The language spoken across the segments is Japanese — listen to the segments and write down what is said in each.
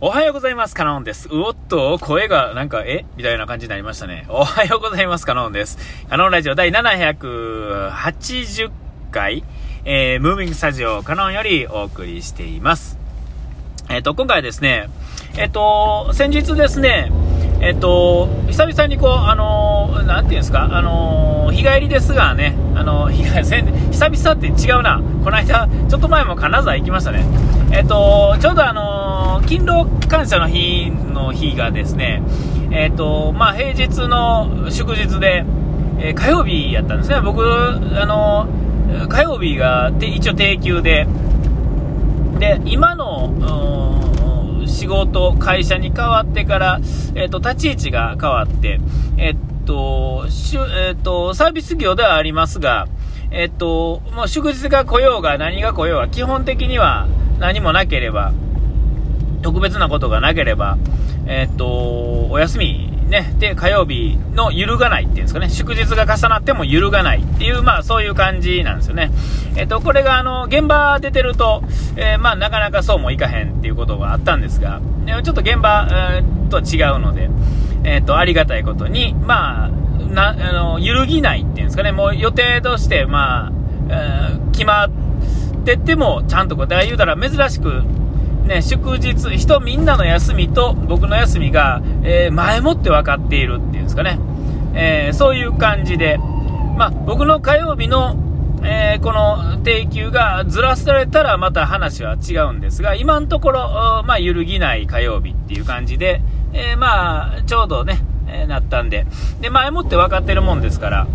おはようございます。カノンです。うおっと、声がなんか、え？みたいな感じになりましたね。おはようございます。カノンです。カノンラジオ第780回、えー、ムービングスタジオカノンよりお送りしています。えっ、ー、と、今回はですね、えっ、ー、と、先日ですね、えっと、久々にこう、あのー、なんていうんですか、あのー、日帰りですがね、あのー、久々って違うな。この間、ちょっと前も金沢行きましたね。えっと、ちょうどあの勤労感謝の日の日がですね、えっと、まあ、平日の祝日で、え火曜日やったんですね。僕、あの火曜日が一応定休で、で、今の、仕事、会社に変わってから、えっ、と、立ち位置が変わって、えっ、と、しゅえっ、と、サービス業ではありますが、えっ、と、もう祝日が来ようが何が来ようが、基本的には何もなければ、特別なことがなければ、えっ、と、お休みね、で、火曜日の揺るがないっていうんですかね、祝日が重なっても揺るがないっていう、まあそういう感じなんですよね。えっ、と、これがあの、現場出てると、えー、まあなかなかそうもいかへんっていうことがあったんですが、ちょっと現場、えー、と違うので、えっ、と、ありがたいことに、まあ、な、あの、揺るぎないっていうんですかね、もう予定として、まあ、え、決まってても、ちゃんとこう、だ言うたら珍しく、ね、祝日、人みんなの休みと僕の休みが、えー、前もって分かっているっていうんですかね。えー、そういう感じで、まあ、僕の火曜日の、えー、この定休がずらされたらまた話は違うんですが、今のところ、まあ、揺るぎない火曜日っていう感じで、えまあ、ちょうどね、えなったんで、で、前もって分かってるもんですから、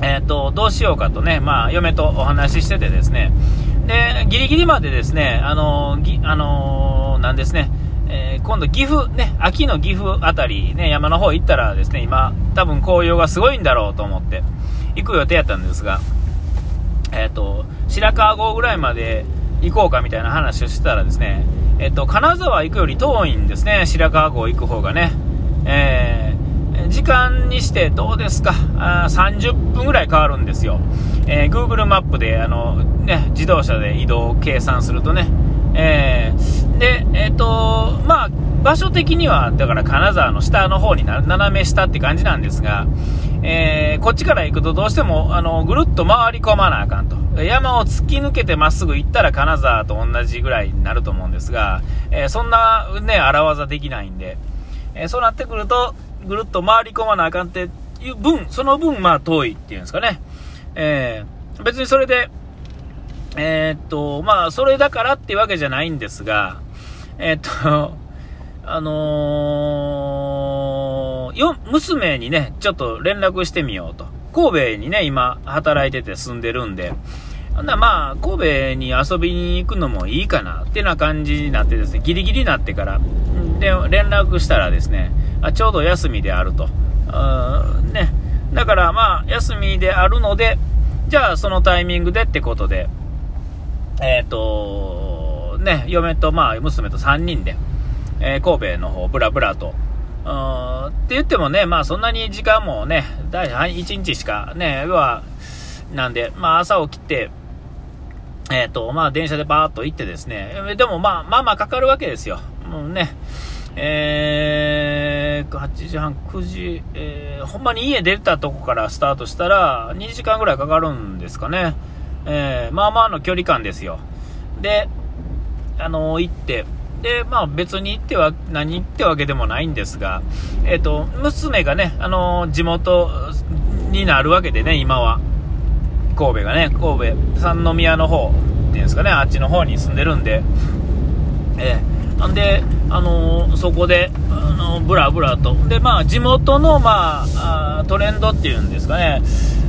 えっ、と、どうしようかとね、まあ、嫁とお話ししててですね、で、ギリギリまでですね、あのぎあのなんですね、えー、今度岐阜、ね、秋の岐阜あたり、ね、山の方行ったらですね、今、多分紅葉がすごいんだろうと思って、行く予定やったんですが、えっ、ー、と、白川郷ぐらいまで行こうかみたいな話をしてたらですね、えっ、ー、と、金沢行くより遠いんですね、白川郷行く方がね。えー、時間にしてどうですか？あ30分ぐらい変わるんですよ。えー、Google マップで、あの、ね、自動車で移動を計算するとね、えー、で、えっ、ー、と、まあ、場所的には、だから金沢の下の方にな斜め下って感じなんですが、えー、こっちから行くとどうしても、あの、ぐるっと回り込まなあかんと。山を突き抜けてまっすぐ行ったら金沢と同じぐらいになると思うんですが、えー、そんなね、荒技できないんで、えー、そうなってくると、ぐるっと回り込まなあかんっていう分、その分、まあ遠いっていうんですかね。えー、別にそれで、えー、っと、まあ、それだからっていうわけじゃないんですが、えー、っと、あの、よ、娘にね、ちょっと連絡してみようと。神戸にね、今、働いてて住んでるんで、ほんなまあ、神戸に遊びに行くのもいいかなってな感じになってですね、ギリギリになってから、で、連絡したらですね、あちょうど休みであると。ね、だからまあ、休みであるので、じゃあそのタイミングでってことで、えっ、ー、と、ね、嫁とまあ、娘と3人で、えー、神戸の方、ブラブラと、って言ってもね、まあそんなに時間もね、第1日しかね、は、なんで、まあ朝起きて、えっ、ー、と、まあ電車でバーっと行ってですね、でもまあ、まあまあかかるわけですよ。もうね、えー、8時半、9時、えー、ほんまに家出たとこからスタートしたら、2時間ぐらいかかるんですかね。えー、まあまあの距離感ですよ。で、あのー、行って、で、まあ別に行っては、何行ってわけでもないんですが、えっ、と、娘がね、あの地元になるわけでね、今は。神戸がね、神戸、三宮の方っていうんですかね、あっちの方に住んでるんで、えー、なんで、あのー、そこで、あのー、ブラブラと。で、まあ、地元の、まあ、あトレンドっていうんですかね、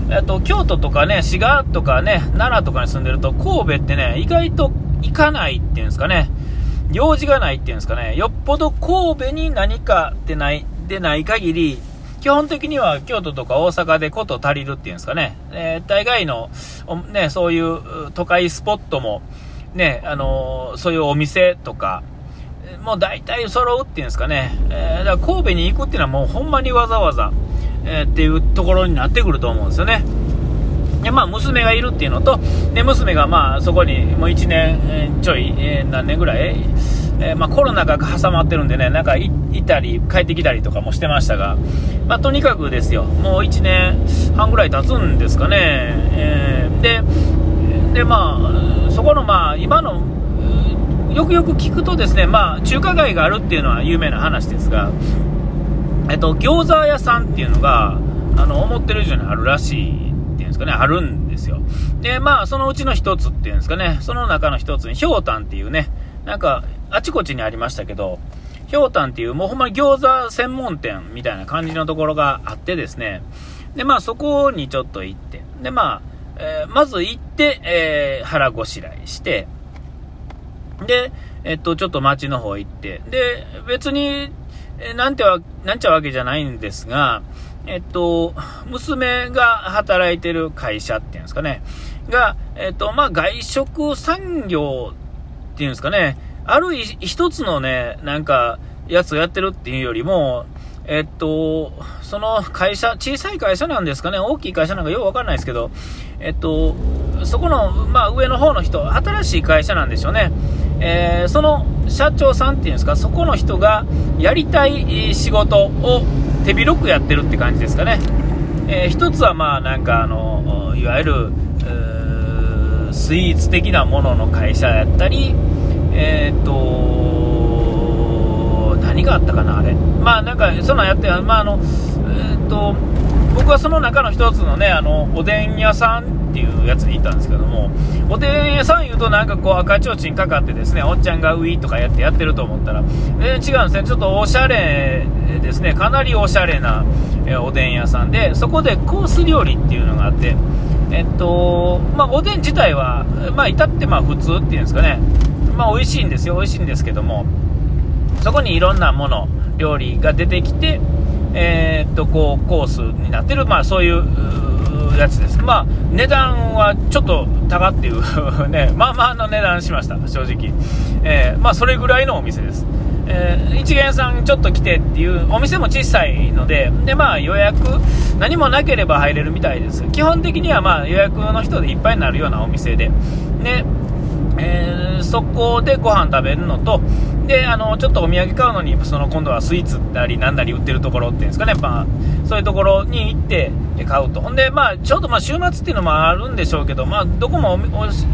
えっと、京都とかね、滋賀とかね、奈良とかに住んでると、神戸ってね、意外と行かないっていうんですかね、用事がないっていうんですかね、よっぽど神戸に何かってない、でない限り、基本的には京都とか大阪でこと足りるっていうんですかね、えー、大概の、ね、そういう都会スポットも、ね、あのー、そういうお店とか、もう大体揃うっていうんですかね、えー、だから神戸に行くっていうのはもうほんまにわざわざ、えー、っていうところになってくると思うんですよね。で、まあ、娘がいるっていうのと、で、娘がまあ、そこにもう1年ちょい、えー、何年ぐらいえー、まあ、コロナが挟まってるんでね、なんか行ったり、帰ってきたりとかもしてましたが、まあ、とにかくですよ、もう1年半ぐらい経つんですかね、えー、で、で、まあ、そこの、まあ、今の、よくよく聞くとですね、まあ、中華街があるっていうのは有名な話ですが、えっと、餃子屋さんっていうのが、あの、思ってる以上にあるらしいっていうんですかね、あるんですよ。で、まあ、そのうちの一つっていうんですかね、その中の一つに、ひょうたんっていうね、なんか、あちこちにありましたけど、ひょうたんっていう、もうほんまに餃子専門店みたいな感じのところがあってですね、で、まあ、そこにちょっと行って、で、まあ、えー、まず行って、えー、腹ごしらえして、で、えっと、ちょっと街の方行って、で、別に、えなんては、なんちゃうわけじゃないんですが、えっと、娘が働いてる会社っていうんですかね、が、えっと、まあ、外食産業っていうんですかね、ある一つのね、なんか、やつをやってるっていうよりも、えっと、その会社、小さい会社なんですかね、大きい会社なんかようわかんないですけど、えっと、そこの、まあ、上の方の人、新しい会社なんでしょうね。えー、その社長さんっていうんですか、そこの人がやりたい仕事を手広くやってるって感じですかね。えー、一つはまあなんかあの、いわゆる、スイーツ的なものの会社やったり、えー、っと、何があったかな、あれ。まあなんか、そんなんやって、まああの、えー、っと、僕はその中の一つのね、あの、おでん屋さんっていうやつに行ったんですけども、おでん屋さん言うとなんかこう赤ちょうちんかかってですね、おっちゃんがウィーとかやってやってると思ったら、えー、違うんですね、ちょっとおしゃれですね、かなりおしゃれな、え、おでん屋さんで、そこでコース料理っていうのがあって、えっと、まあ、おでん自体は、まあ、至ってまあ普通っていうんですかね、まあ、美味しいんですよ、美味しいんですけども、そこにいろんなもの、料理が出てきて、えー、っと、こう、コースになってる、まあ、そういうやつです。まあ、値段はちょっと高っていう ね、まあまあの値段しました、正直。えー、まあ、それぐらいのお店です。えー、一元さんちょっと来てっていう、お店も小さいので、で、まあ予約、何もなければ入れるみたいです。基本的にはまあ予約の人でいっぱいになるようなお店で。で、えー、そこでご飯食べるのと、で、あの、ちょっとお土産買うのに、その今度はスイーツなりなんなり売ってるところっていうんですかね、まあ、そういうところに行って買うと。ほんで、まあ、ちょうどまあ週末っていうのもあるんでしょうけど、まあ、どこも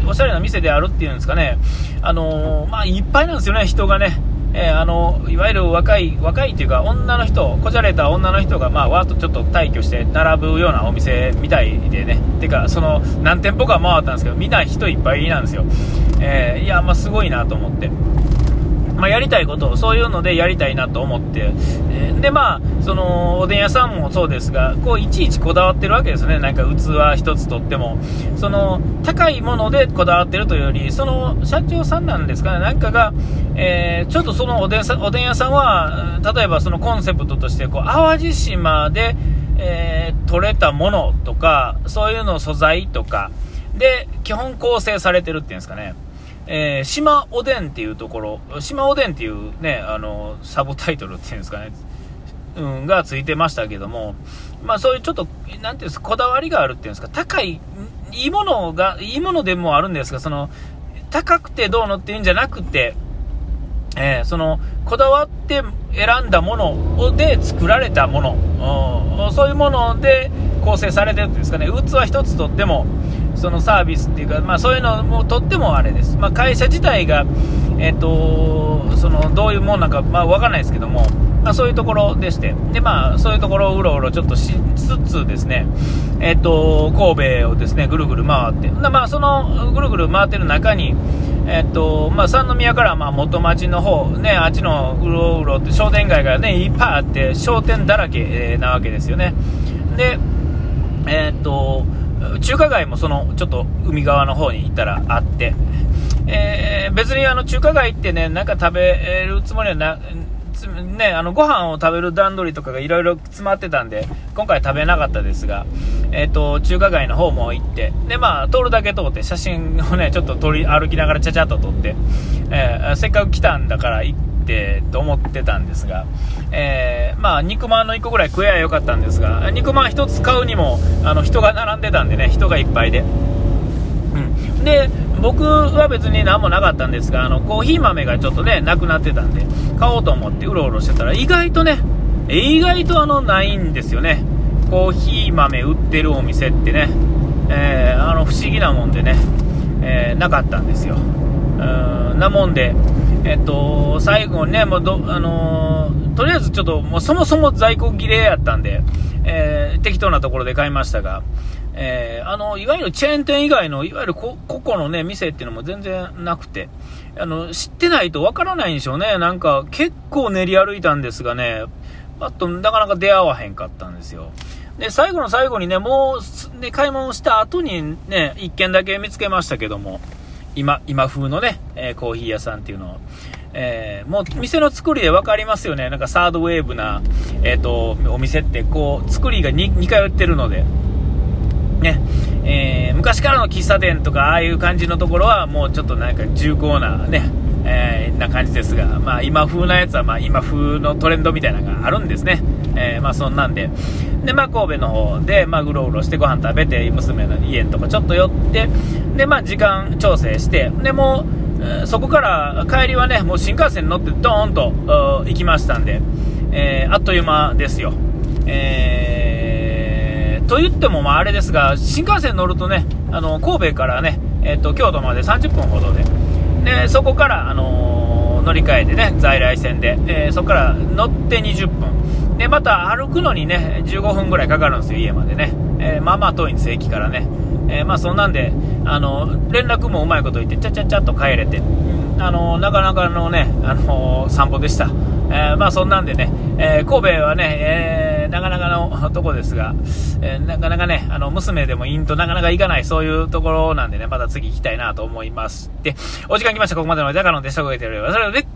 おしゃれな店であるっていうんですかね、あのー、まあ、いっぱいなんですよね、人がね。えー、あのいわゆる若い若いというか女の人こじゃれた女の人がまあわーっとちょっと退去して並ぶようなお店みたいでねてかその何店舗か回ったんですけどみんな人いっぱいなんですよ、えー、いやまあすごいなと思ってまあ、やりたいことを、そういうのでやりたいなと思って、えー、で、まあ、その、おでん屋さんもそうですが、こう、いちいちこだわってるわけですね。なんか器一つとっても。その、高いものでこだわってるというより、その、社長さんなんですかね、なんかが、えー、ちょっとそのおでんさおでん屋さんは、例えばそのコンセプトとして、こう、淡路島で、えー、取れたものとか、そういうの素材とか、で、基本構成されてるっていうんですかね。えー、島おでんっていうところ、島おでんっていうね、あの、サブタイトルっていうんですかね、うん、がついてましたけども、まあそういうちょっと、なんていうんですか、こだわりがあるっていうんですか、高い、いいものが、いいものでもあるんですが、その、高くてどうのっていうんじゃなくて、えー、その、こだわって選んだもので作られたもの、そういうもので構成されてるっていうんですかね、器一つとっても、そのサービスっていうか、まあ、そういうのもとってもあれです、まあ、会社自体が、えーと、そのどういうもんなんか、まあ、分からないですけども、まあ、そういうところでして、でまあ、そういうところをうろうろちょっとしつつですね、えーと、神戸をですねぐるぐる回って、まあ、そのぐるぐる回ってる中に、えーとまあ、三宮からまあ元町の方ね、あっちのうろうろって商店街が、ね、いっぱいあって、商店だらけなわけですよね。でえー、っと中華街もそのちょっと海側の方に行ったらあって、えー、別にあの中華街ってね、なんか食べるつもりはな、ね、あのご飯を食べる段取りとかがいろいろ詰まってたんで、今回食べなかったですが、えっ、ー、と、中華街の方も行って、で、まあ、通るだけ通って写真をね、ちょっと撮り、歩きながらちゃちゃっと撮って、えー、せっかく来たんだから行っててと思ってたんですが、えー、まあ、肉まんの1個ぐらい食えばよかったんですが、肉まん1つ買うにも、あの、人が並んでたんでね、人がいっぱいで。うん。で、僕は別に何もなかったんですが、あの、コーヒー豆がちょっとね、なくなってたんで、買おうと思ってうろうろしてたら、意外とね、意外とあの、ないんですよね。コーヒー豆売ってるお店ってね、えー、あの、不思議なもんでね、えー、なかったんですよ。うんなもんで、えっと、最後ね、もうど、あのー、とりあえずちょっと、もうそもそも在庫切れやったんで、えー、適当なところで買いましたが、えー、あの、いわゆるチェーン店以外の、いわゆる個々のね、店っていうのも全然なくて、あの、知ってないとわからないんでしょうね。なんか、結構練り歩いたんですがね、パッとなかなか出会わへんかったんですよ。で、最後の最後にね、もう、ね、買い物した後にね、一軒だけ見つけましたけども、今、今風のね、えー、コーヒー屋さんっていうのを、えー、もう店の作りで分かりますよね。なんかサードウェーブな、え、ー、と、お店ってこう、作りが 2, 2回売ってるので、ね、えー、昔からの喫茶店とか、ああいう感じのところは、もうちょっとなんか重厚なね、えー、な感じですが、まあ今風なやつは、まあ今風のトレンドみたいなのがあるんですね。えー、まあそんなんで。で、まあ神戸の方で、まあうろうろしてご飯食べて、娘の家とこちょっと寄って、で、まあ時間調整して、で、もう、そこから帰りはね、もう新幹線に乗ってドーンと行きましたんで、えー、あっという間ですよ。えー、と言ってもまああれですが、新幹線乗るとね、あの、神戸からね、えっ、と、京都まで30分ほどで、で、そこから、あの乗り換えてね、在来線で、えそこから乗って20分。で、また歩くのにね、15分ぐらいかかるんですよ、家までね。え、まあまあ遠いんです、駅からね。えー、まあそんなんで、あの、連絡もうまいこと言って、ちゃちゃちゃっと帰れて、あの、なかなかのね、あの散歩でした。えー、まあそんなんでね、え神戸はね、えなかなかのとこですが、えなかなかね、あの、娘でもいいんとなかなか行かない、そういうところなんでね、また次行きたいなと思います。で、お時間来ました、ここまでのだからのでしたごえております。それで、